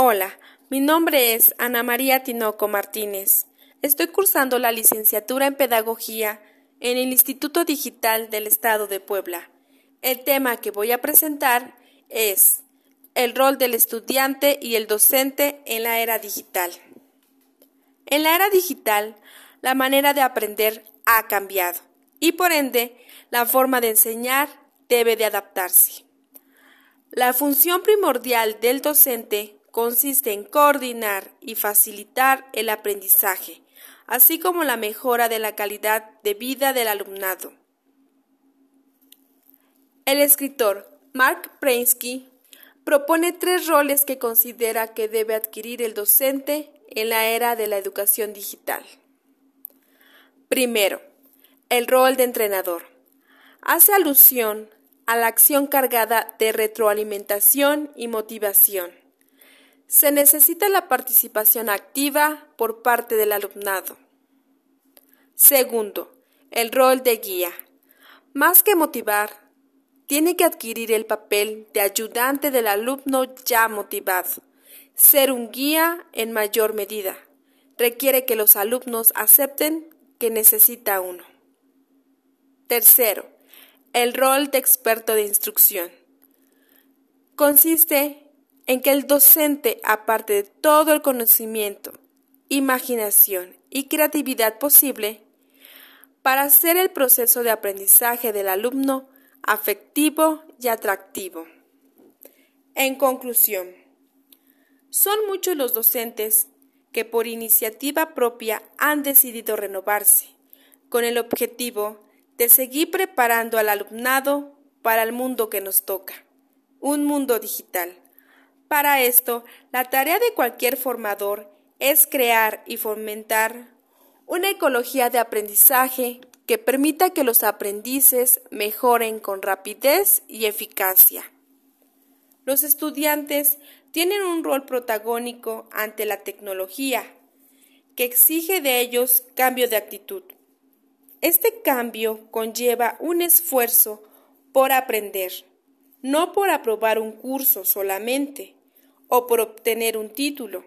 Hola, mi nombre es Ana María Tinoco Martínez. Estoy cursando la licenciatura en Pedagogía en el Instituto Digital del Estado de Puebla. El tema que voy a presentar es el rol del estudiante y el docente en la era digital. En la era digital, la manera de aprender ha cambiado y por ende la forma de enseñar debe de adaptarse. La función primordial del docente consiste en coordinar y facilitar el aprendizaje, así como la mejora de la calidad de vida del alumnado. El escritor Mark Prensky propone tres roles que considera que debe adquirir el docente en la era de la educación digital. Primero, el rol de entrenador. Hace alusión a la acción cargada de retroalimentación y motivación. Se necesita la participación activa por parte del alumnado. Segundo, el rol de guía. Más que motivar, tiene que adquirir el papel de ayudante del alumno ya motivado. Ser un guía en mayor medida requiere que los alumnos acepten que necesita uno. Tercero, el rol de experto de instrucción. Consiste en que el docente, aparte de todo el conocimiento, imaginación y creatividad posible, para hacer el proceso de aprendizaje del alumno afectivo y atractivo. En conclusión, son muchos los docentes que por iniciativa propia han decidido renovarse, con el objetivo de seguir preparando al alumnado para el mundo que nos toca, un mundo digital. Para esto, la tarea de cualquier formador es crear y fomentar una ecología de aprendizaje que permita que los aprendices mejoren con rapidez y eficacia. Los estudiantes tienen un rol protagónico ante la tecnología, que exige de ellos cambio de actitud. Este cambio conlleva un esfuerzo por aprender, no por aprobar un curso solamente o por obtener un título,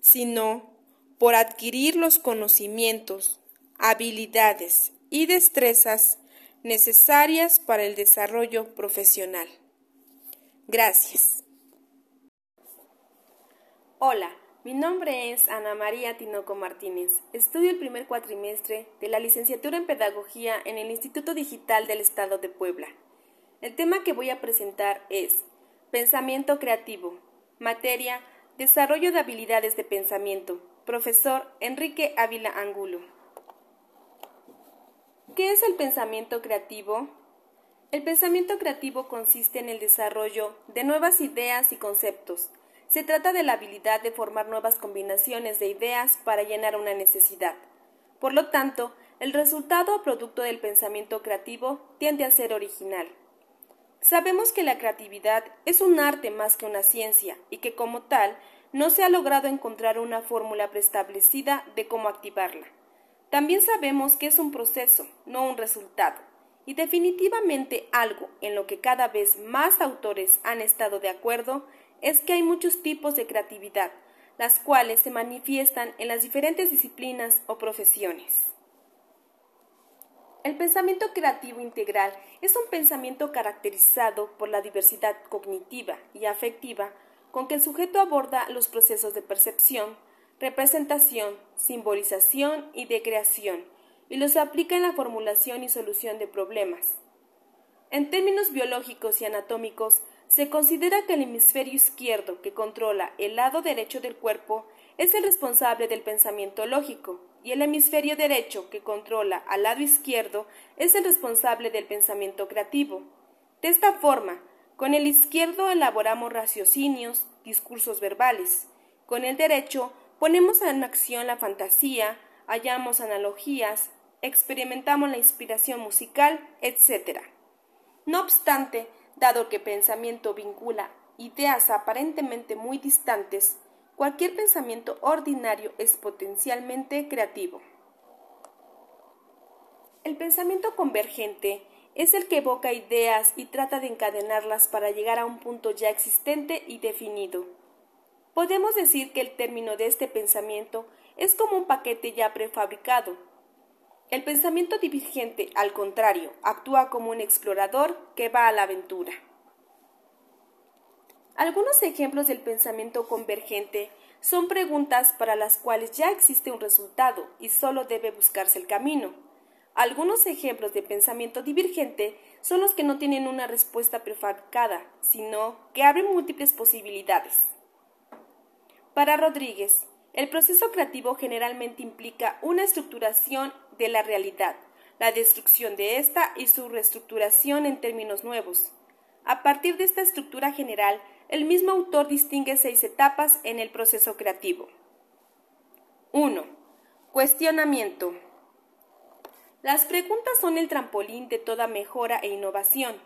sino por adquirir los conocimientos, habilidades y destrezas necesarias para el desarrollo profesional. Gracias. Hola, mi nombre es Ana María Tinoco Martínez. Estudio el primer cuatrimestre de la licenciatura en Pedagogía en el Instituto Digital del Estado de Puebla. El tema que voy a presentar es Pensamiento Creativo, materia Desarrollo de habilidades de pensamiento, profesor Enrique Ávila Angulo. ¿Qué es el pensamiento creativo? El pensamiento creativo consiste en el desarrollo de nuevas ideas y conceptos se trata de la habilidad de formar nuevas combinaciones de ideas para llenar una necesidad. Por lo tanto, el resultado o producto del pensamiento creativo tiende a ser original. Sabemos que la creatividad es un arte más que una ciencia y que como tal no se ha logrado encontrar una fórmula preestablecida de cómo activarla. También sabemos que es un proceso, no un resultado, y definitivamente algo en lo que cada vez más autores han estado de acuerdo es que hay muchos tipos de creatividad, las cuales se manifiestan en las diferentes disciplinas o profesiones. El pensamiento creativo integral es un pensamiento caracterizado por la diversidad cognitiva y afectiva con que el sujeto aborda los procesos de percepción, representación, simbolización y de creación, y los aplica en la formulación y solución de problemas. En términos biológicos y anatómicos, se considera que el hemisferio izquierdo, que controla el lado derecho del cuerpo, es el responsable del pensamiento lógico, y el hemisferio derecho, que controla al lado izquierdo, es el responsable del pensamiento creativo. De esta forma, con el izquierdo elaboramos raciocinios, discursos verbales. Con el derecho ponemos en acción la fantasía, hallamos analogías, experimentamos la inspiración musical, etc. No obstante, Dado que pensamiento vincula ideas aparentemente muy distantes, cualquier pensamiento ordinario es potencialmente creativo. El pensamiento convergente es el que evoca ideas y trata de encadenarlas para llegar a un punto ya existente y definido. Podemos decir que el término de este pensamiento es como un paquete ya prefabricado. El pensamiento divergente, al contrario, actúa como un explorador que va a la aventura. Algunos ejemplos del pensamiento convergente son preguntas para las cuales ya existe un resultado y solo debe buscarse el camino. Algunos ejemplos de pensamiento divergente son los que no tienen una respuesta prefabricada, sino que abren múltiples posibilidades. Para Rodríguez, el proceso creativo generalmente implica una estructuración de la realidad, la destrucción de ésta y su reestructuración en términos nuevos. A partir de esta estructura general, el mismo autor distingue seis etapas en el proceso creativo. 1. Cuestionamiento. Las preguntas son el trampolín de toda mejora e innovación.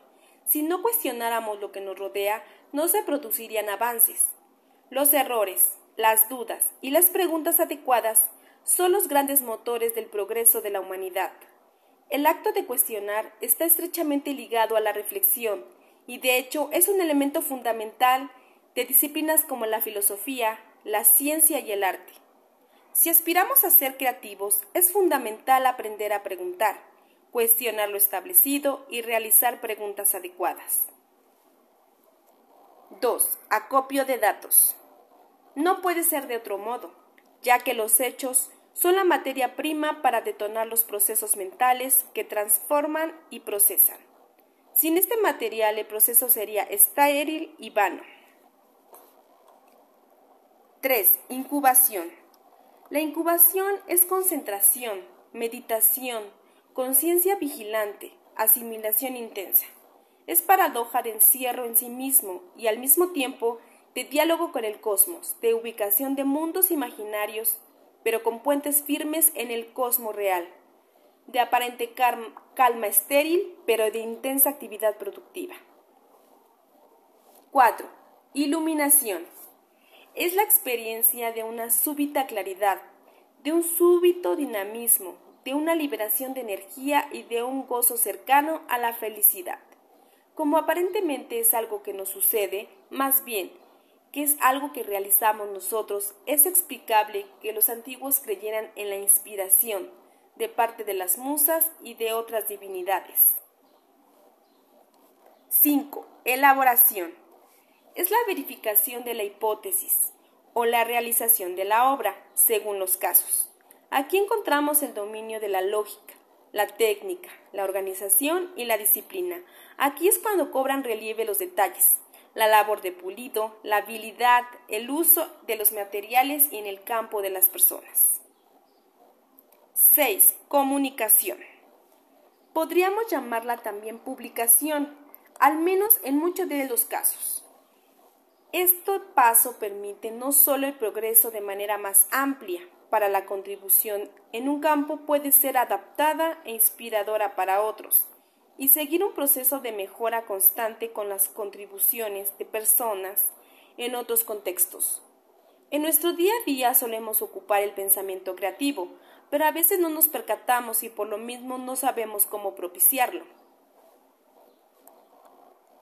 Si no cuestionáramos lo que nos rodea, no se producirían avances. Los errores, las dudas y las preguntas adecuadas son los grandes motores del progreso de la humanidad. El acto de cuestionar está estrechamente ligado a la reflexión y de hecho es un elemento fundamental de disciplinas como la filosofía, la ciencia y el arte. Si aspiramos a ser creativos, es fundamental aprender a preguntar, cuestionar lo establecido y realizar preguntas adecuadas. 2. Acopio de datos. No puede ser de otro modo, ya que los hechos son la materia prima para detonar los procesos mentales que transforman y procesan. Sin este material el proceso sería estéril y vano. 3. Incubación. La incubación es concentración, meditación, conciencia vigilante, asimilación intensa. Es paradoja de encierro en sí mismo y al mismo tiempo de diálogo con el cosmos, de ubicación de mundos imaginarios, pero con puentes firmes en el cosmos real de aparente calma estéril, pero de intensa actividad productiva. 4. Iluminación. Es la experiencia de una súbita claridad, de un súbito dinamismo, de una liberación de energía y de un gozo cercano a la felicidad. Como aparentemente es algo que nos sucede, más bien que es algo que realizamos nosotros, es explicable que los antiguos creyeran en la inspiración, de parte de las musas y de otras divinidades. 5. Elaboración. Es la verificación de la hipótesis o la realización de la obra, según los casos. Aquí encontramos el dominio de la lógica, la técnica, la organización y la disciplina. Aquí es cuando cobran relieve los detalles, la labor de pulido, la habilidad, el uso de los materiales y en el campo de las personas. 6. Comunicación. Podríamos llamarla también publicación, al menos en muchos de los casos. Este paso permite no solo el progreso de manera más amplia, para la contribución en un campo puede ser adaptada e inspiradora para otros, y seguir un proceso de mejora constante con las contribuciones de personas en otros contextos. En nuestro día a día solemos ocupar el pensamiento creativo, pero a veces no nos percatamos y por lo mismo no sabemos cómo propiciarlo.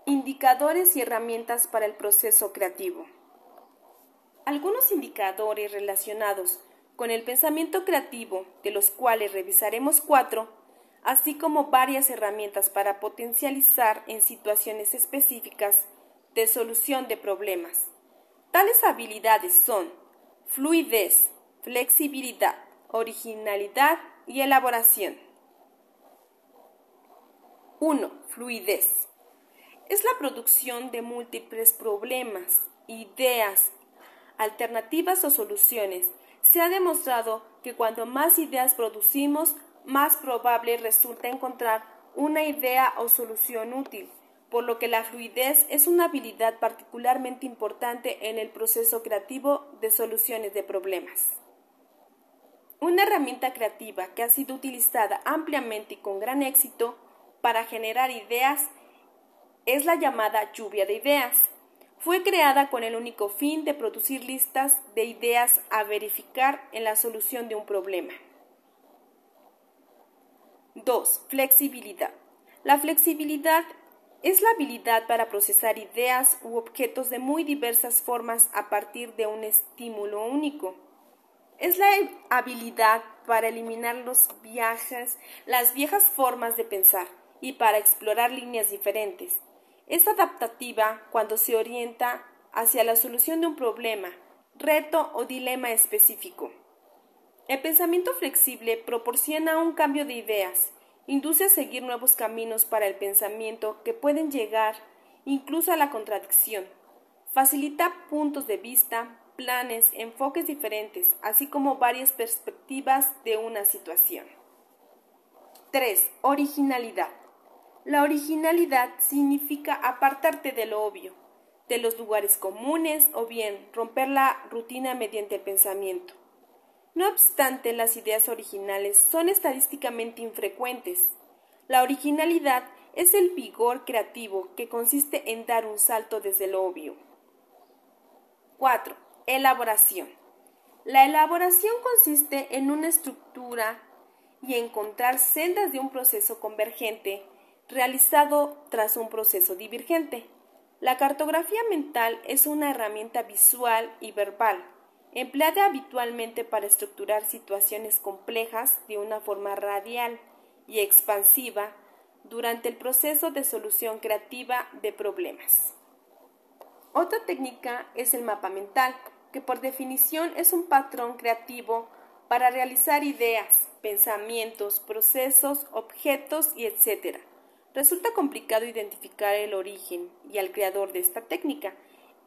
Indicadores y herramientas para el proceso creativo. Algunos indicadores relacionados con el pensamiento creativo, de los cuales revisaremos cuatro, así como varias herramientas para potencializar en situaciones específicas de solución de problemas. Tales habilidades son fluidez, flexibilidad, originalidad y elaboración. 1. Fluidez. Es la producción de múltiples problemas, ideas, alternativas o soluciones. Se ha demostrado que cuanto más ideas producimos, más probable resulta encontrar una idea o solución útil, por lo que la fluidez es una habilidad particularmente importante en el proceso creativo de soluciones de problemas. Una herramienta creativa que ha sido utilizada ampliamente y con gran éxito para generar ideas es la llamada lluvia de ideas. Fue creada con el único fin de producir listas de ideas a verificar en la solución de un problema. 2. Flexibilidad. La flexibilidad es la habilidad para procesar ideas u objetos de muy diversas formas a partir de un estímulo único. Es la habilidad para eliminar los viajes, las viejas formas de pensar y para explorar líneas diferentes. Es adaptativa cuando se orienta hacia la solución de un problema, reto o dilema específico. El pensamiento flexible proporciona un cambio de ideas, induce a seguir nuevos caminos para el pensamiento que pueden llegar incluso a la contradicción, facilita puntos de vista, planes, enfoques diferentes, así como varias perspectivas de una situación. 3. Originalidad. La originalidad significa apartarte de lo obvio, de los lugares comunes o bien romper la rutina mediante el pensamiento. No obstante, las ideas originales son estadísticamente infrecuentes. La originalidad es el vigor creativo que consiste en dar un salto desde lo obvio. 4. Elaboración. La elaboración consiste en una estructura y encontrar sendas de un proceso convergente realizado tras un proceso divergente. La cartografía mental es una herramienta visual y verbal empleada habitualmente para estructurar situaciones complejas de una forma radial y expansiva durante el proceso de solución creativa de problemas. Otra técnica es el mapa mental, que por definición es un patrón creativo para realizar ideas, pensamientos, procesos, objetos y etc. Resulta complicado identificar el origen y al creador de esta técnica,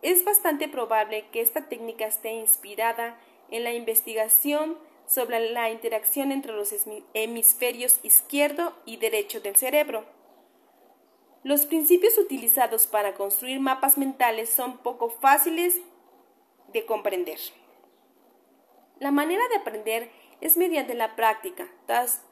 es bastante probable que esta técnica esté inspirada en la investigación sobre la interacción entre los hemisferios izquierdo y derecho del cerebro. Los principios utilizados para construir mapas mentales son poco fáciles de comprender. La manera de aprender es mediante la práctica.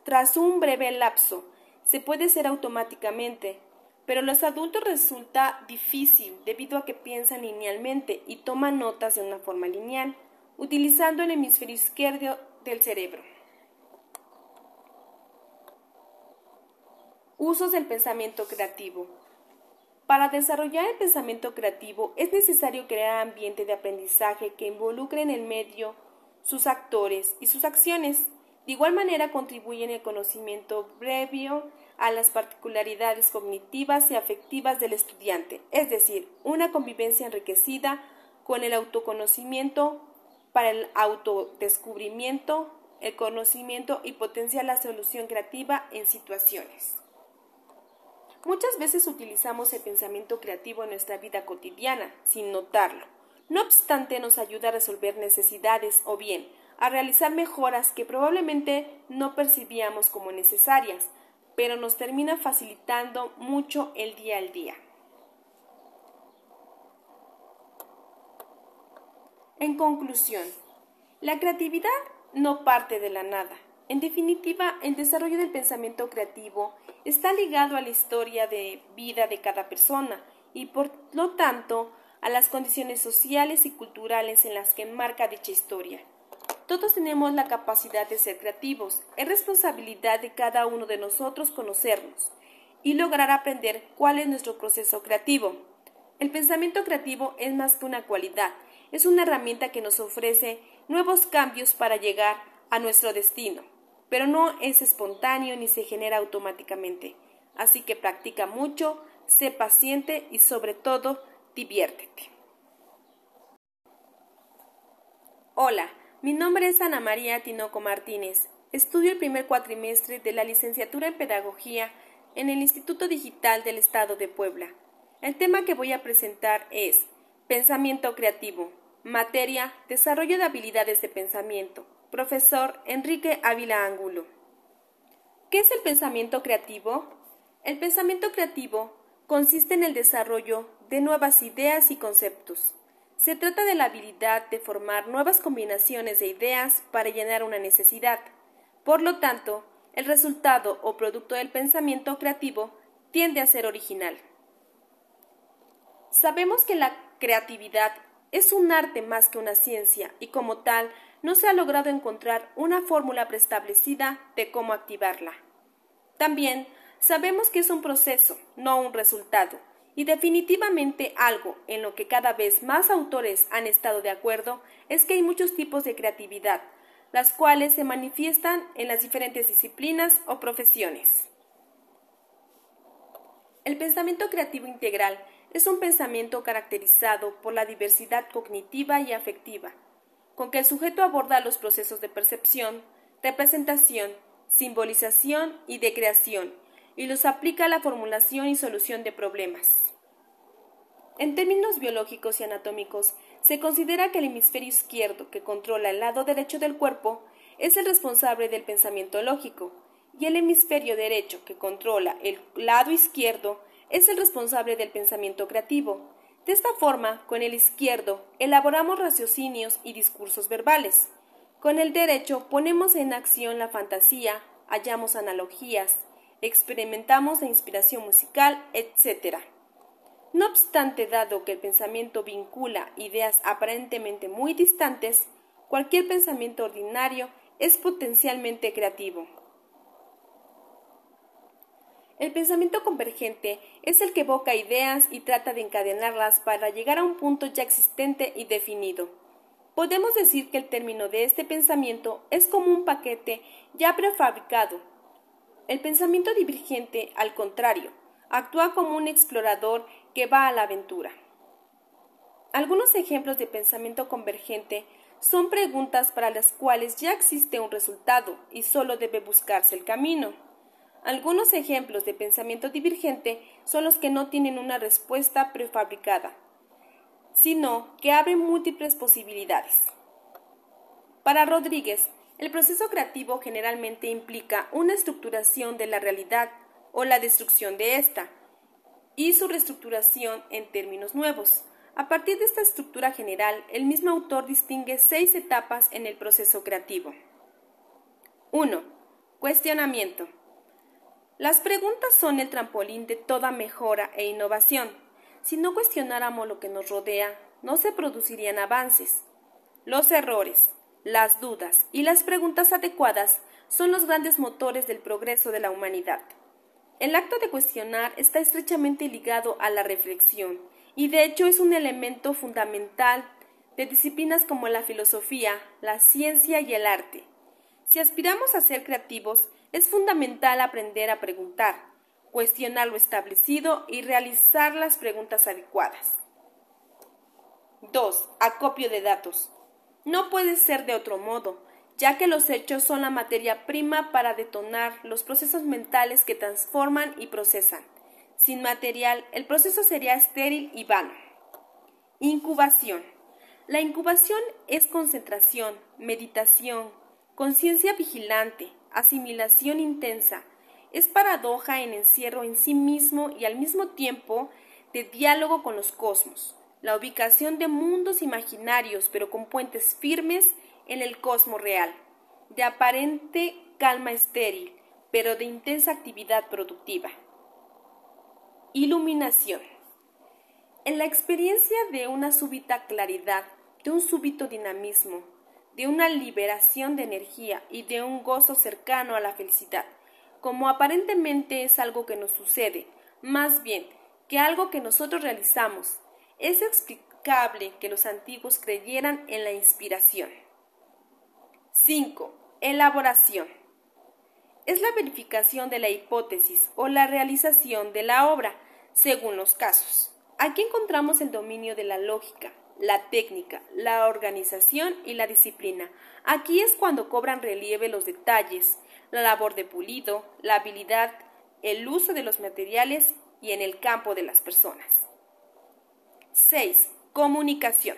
Tras, un breve lapso, se puede hacer automáticamente, pero los adultos resulta difícil debido a que piensan linealmente y toman notas de una forma lineal, utilizando el hemisferio izquierdo del cerebro. Usos del pensamiento creativo. Para desarrollar el pensamiento creativo es necesario crear ambiente de aprendizaje que involucre en el medio sus actores y sus acciones. De igual manera contribuyen el conocimiento previo a las particularidades cognitivas y afectivas del estudiante, es decir, una convivencia enriquecida con el autoconocimiento para el autodescubrimiento, el conocimiento y potencia la solución creativa en situaciones. Muchas veces utilizamos el pensamiento creativo en nuestra vida cotidiana sin notarlo. No obstante, nos ayuda a resolver necesidades o bien a realizar mejoras que probablemente no percibíamos como necesarias, pero nos termina facilitando mucho el día al día. En conclusión, la creatividad no parte de la nada. En definitiva, el desarrollo del pensamiento creativo está ligado a la historia de vida de cada persona y por lo tanto a las condiciones sociales y culturales en las que enmarca dicha historia. Todos tenemos la capacidad de ser creativos. Es responsabilidad de cada uno de nosotros conocernos y lograr aprender cuál es nuestro proceso creativo. El pensamiento creativo es más que una cualidad, es una herramienta que nos ofrece nuevos cambios para llegar a nuestro destino, pero no es espontáneo ni se genera automáticamente. Así que practica mucho, sé paciente y sobre todo diviértete. Hola, mi nombre es Ana María Tinoco Martínez. Estudio el primer cuatrimestre de la licenciatura en Pedagogía en el Instituto Digital del Estado de Puebla. El tema que voy a presentar es Pensamiento Creativo. Materia Desarrollo de habilidades de pensamiento. Profesor Enrique Ávila Angulo. ¿Qué es el pensamiento creativo? El pensamiento creativo consiste en el desarrollo de nuevas ideas y conceptos se trata de la habilidad de formar nuevas combinaciones de ideas para llenar una necesidad. Por lo tanto, el resultado o producto del pensamiento creativo tiende a ser original. Sabemos que la creatividad es un arte más que una ciencia y como tal no se ha logrado encontrar una fórmula preestablecida de cómo activarla. También Sabemos que es un proceso, no un resultado, y definitivamente algo en lo que cada vez más autores han estado de acuerdo es que hay muchos tipos de creatividad, las cuales se manifiestan en las diferentes disciplinas o profesiones. El pensamiento creativo integral es un pensamiento caracterizado por la diversidad cognitiva y afectiva, con que el sujeto aborda los procesos de percepción, representación, simbolización y de creación, y los aplica a la formulación y solución de problemas. En términos biológicos y anatómicos, se considera que el hemisferio izquierdo, que controla el lado derecho del cuerpo, es el responsable del pensamiento lógico, y el hemisferio derecho, que controla el lado izquierdo, es el responsable del pensamiento creativo. De esta forma, con el izquierdo, elaboramos raciocinios y discursos verbales. Con el derecho ponemos en acción la fantasía, hallamos analogías, experimentamos la inspiración musical, etc. No obstante, dado que el pensamiento vincula ideas aparentemente muy distantes, cualquier pensamiento ordinario es potencialmente creativo. El pensamiento convergente es el que evoca ideas y trata de encadenarlas para llegar a un punto ya existente y definido. Podemos decir que el término de este pensamiento es como un paquete ya prefabricado. El pensamiento divergente, al contrario, actúa como un explorador que va a la aventura. Algunos ejemplos de pensamiento convergente son preguntas para las cuales ya existe un resultado y solo debe buscarse el camino. Algunos ejemplos de pensamiento divergente son los que no tienen una respuesta prefabricada, sino que abren múltiples posibilidades. Para Rodríguez, el proceso creativo generalmente implica una estructuración de la realidad o la destrucción de ésta, y su reestructuración en términos nuevos. A partir de esta estructura general, el mismo autor distingue seis etapas en el proceso creativo. 1. Cuestionamiento. Las preguntas son el trampolín de toda mejora e innovación. Si no cuestionáramos lo que nos rodea, no se producirían avances. Los errores, las dudas y las preguntas adecuadas son los grandes motores del progreso de la humanidad. El acto de cuestionar está estrechamente ligado a la reflexión y de hecho es un elemento fundamental de disciplinas como la filosofía, la ciencia y el arte. Si aspiramos a ser creativos, es fundamental aprender a preguntar, cuestionar lo establecido y realizar las preguntas adecuadas. 2. Acopio de datos. No puede ser de otro modo, ya que los hechos son la materia prima para detonar los procesos mentales que transforman y procesan. Sin material, el proceso sería estéril y vano. Incubación. La incubación es concentración, meditación, conciencia vigilante, asimilación intensa, es paradoja en encierro en sí mismo y al mismo tiempo de diálogo con los cosmos, la ubicación de mundos imaginarios pero con puentes firmes en el cosmos real, de aparente calma estéril pero de intensa actividad productiva. Iluminación. En la experiencia de una súbita claridad, de un súbito dinamismo, de una liberación de energía y de un gozo cercano a la felicidad, como aparentemente es algo que nos sucede, más bien que algo que nosotros realizamos. Es explicable que los antiguos creyeran en la inspiración. 5. Elaboración. Es la verificación de la hipótesis o la realización de la obra, según los casos. Aquí encontramos el dominio de la lógica, la técnica, la organización y la disciplina. Aquí es cuando cobran relieve los detalles, la labor de pulido, la habilidad, el uso de los materiales y en el campo de las personas. 6. Comunicación.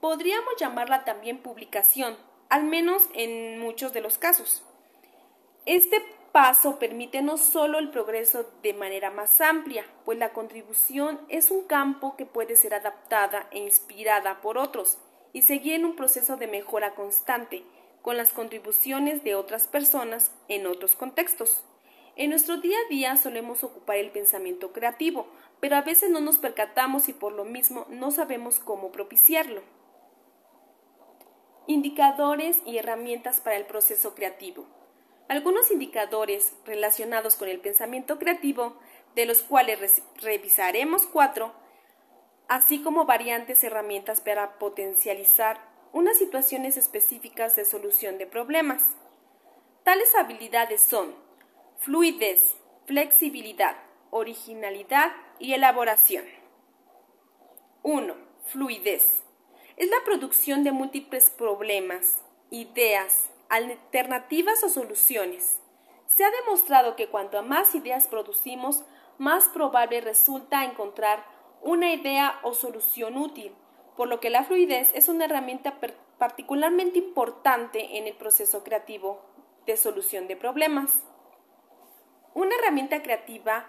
Podríamos llamarla también publicación, al menos en muchos de los casos. Este paso permite no solo el progreso de manera más amplia, pues la contribución es un campo que puede ser adaptada e inspirada por otros y seguir en un proceso de mejora constante con las contribuciones de otras personas en otros contextos. En nuestro día a día solemos ocupar el pensamiento creativo, pero a veces no nos percatamos y por lo mismo no sabemos cómo propiciarlo. Indicadores y herramientas para el proceso creativo. Algunos indicadores relacionados con el pensamiento creativo, de los cuales revisaremos cuatro, así como variantes herramientas para potencializar unas situaciones específicas de solución de problemas. Tales habilidades son fluidez, flexibilidad, originalidad y elaboración. 1. Fluidez. Es la producción de múltiples problemas, ideas, alternativas o soluciones. Se ha demostrado que cuanto más ideas producimos, más probable resulta encontrar una idea o solución útil, por lo que la fluidez es una herramienta particularmente importante en el proceso creativo de solución de problemas. Una herramienta creativa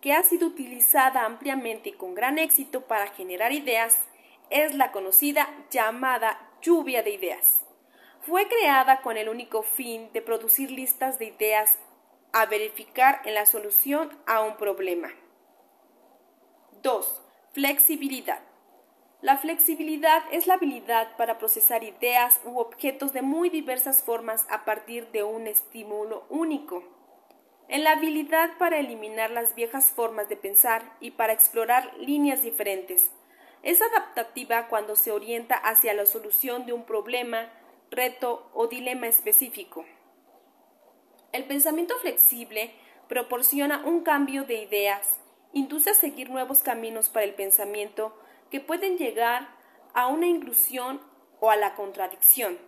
que ha sido utilizada ampliamente y con gran éxito para generar ideas es la conocida llamada lluvia de ideas. Fue creada con el único fin de producir listas de ideas a verificar en la solución a un problema. 2. Flexibilidad. La flexibilidad es la habilidad para procesar ideas u objetos de muy diversas formas a partir de un estímulo único. En la habilidad para eliminar las viejas formas de pensar y para explorar líneas diferentes. Es adaptativa cuando se orienta hacia la solución de un problema, reto o dilema específico. El pensamiento flexible proporciona un cambio de ideas, induce a seguir nuevos caminos para el pensamiento que pueden llegar a una inclusión o a la contradicción.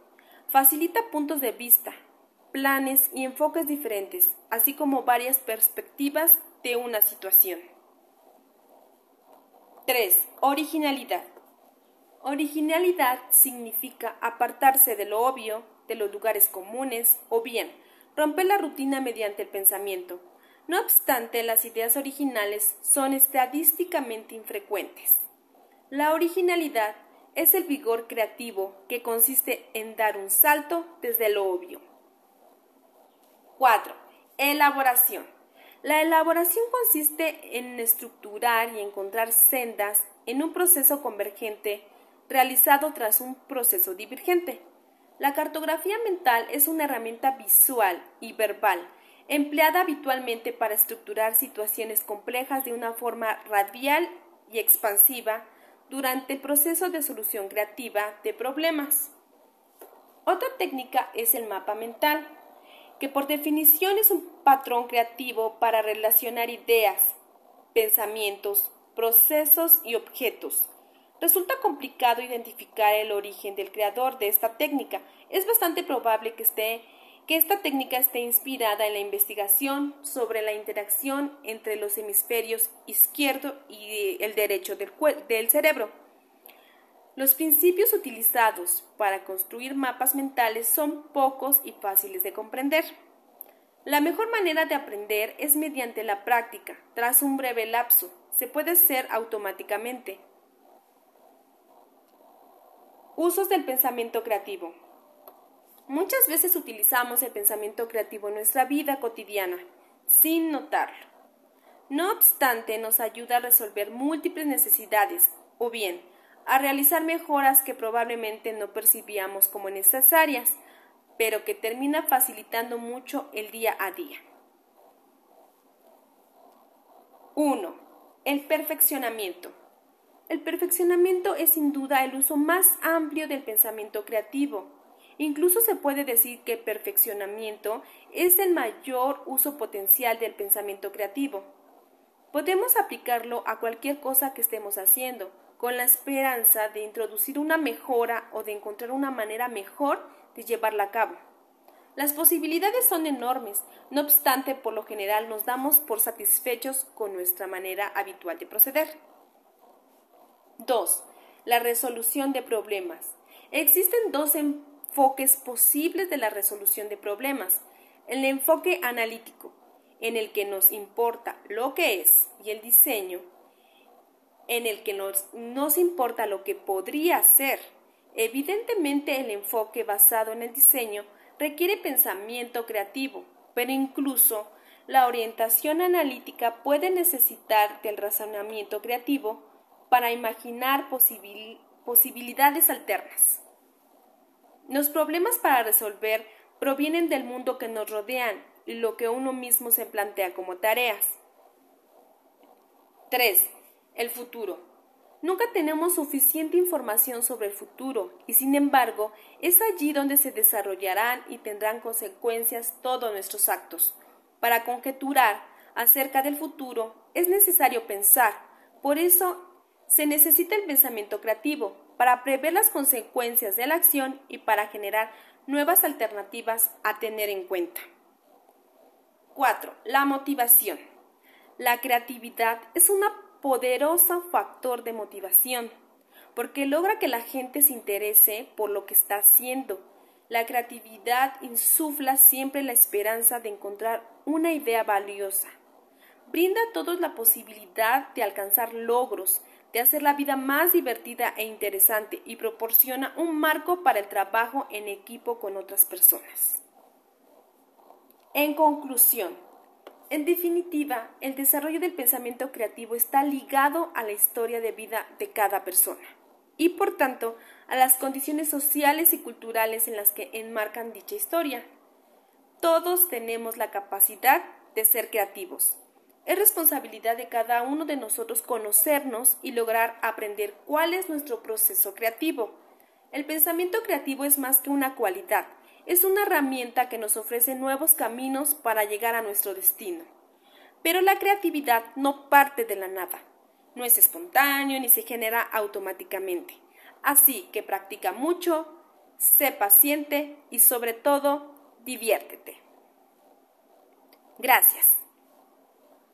Facilita puntos de vista, planes y enfoques diferentes, así como varias perspectivas de una situación. 3. Originalidad. Originalidad significa apartarse de lo obvio, de los lugares comunes o bien romper la rutina mediante el pensamiento. No obstante, las ideas originales son estadísticamente infrecuentes. La originalidad es el vigor creativo que consiste en dar un salto desde lo obvio. 4. Elaboración. La elaboración consiste en estructurar y encontrar sendas en un proceso convergente realizado tras un proceso divergente. La cartografía mental es una herramienta visual y verbal empleada habitualmente para estructurar situaciones complejas de una forma radial y expansiva durante el proceso de solución creativa de problemas. Otra técnica es el mapa mental, que por definición es un patrón creativo para relacionar ideas, pensamientos, procesos y objetos Resulta complicado identificar el origen del creador de esta técnica. Es bastante probable que, esté, que esta técnica esté inspirada en la investigación sobre la interacción entre los hemisferios izquierdo y el derecho del, del cerebro. Los principios utilizados para construir mapas mentales son pocos y fáciles de comprender. La mejor manera de aprender es mediante la práctica. Tras un breve lapso, se puede hacer automáticamente. Usos del pensamiento creativo. Muchas veces utilizamos el pensamiento creativo en nuestra vida cotidiana, sin notarlo. No obstante, nos ayuda a resolver múltiples necesidades, o bien, a realizar mejoras que probablemente no percibíamos como necesarias, pero que termina facilitando mucho el día a día. 1. El perfeccionamiento. El perfeccionamiento es sin duda el uso más amplio del pensamiento creativo. Incluso se puede decir que perfeccionamiento es el mayor uso potencial del pensamiento creativo. Podemos aplicarlo a cualquier cosa que estemos haciendo, con la esperanza de introducir una mejora o de encontrar una manera mejor de llevarla a cabo. Las posibilidades son enormes, no obstante, por lo general nos damos por satisfechos con nuestra manera habitual de proceder. 2. La resolución de problemas. Existen dos enfoques posibles de la resolución de problemas. El enfoque analítico, en el que nos importa lo que es, y el diseño, en el que nos, nos importa lo que podría ser. Evidentemente el enfoque basado en el diseño requiere pensamiento creativo, pero incluso la orientación analítica puede necesitar del razonamiento creativo para imaginar posibilidades alternas. Los problemas para resolver provienen del mundo que nos rodean y lo que uno mismo se plantea como tareas. 3. El futuro. Nunca tenemos suficiente información sobre el futuro y sin embargo es allí donde se desarrollarán y tendrán consecuencias todos nuestros actos. Para conjeturar acerca del futuro es necesario pensar, por eso se necesita el pensamiento creativo, para prever las consecuencias de la acción y para generar nuevas alternativas a tener en cuenta. 4. La motivación. La creatividad es un poderoso factor de motivación porque logra que la gente se interese por lo que está haciendo. La creatividad insufla siempre la esperanza de encontrar una idea valiosa. Brinda a todos la posibilidad de alcanzar logros, de hacer la vida más divertida e interesante y proporciona un marco para el trabajo en equipo con otras personas. En conclusión, en definitiva, el desarrollo del pensamiento creativo está ligado a la historia de vida de cada persona y, por tanto, a las condiciones sociales y culturales en las que enmarcan dicha historia. Todos tenemos la capacidad de ser creativos es responsabilidad de cada uno de nosotros conocernos y lograr aprender cuál es nuestro proceso creativo. El pensamiento creativo es más que una cualidad, es una herramienta que nos ofrece nuevos caminos para llegar a nuestro destino. Pero la creatividad no parte de la nada, no es espontáneo ni se genera automáticamente. Así que practica mucho, sé paciente y sobre todo, diviértete. Gracias.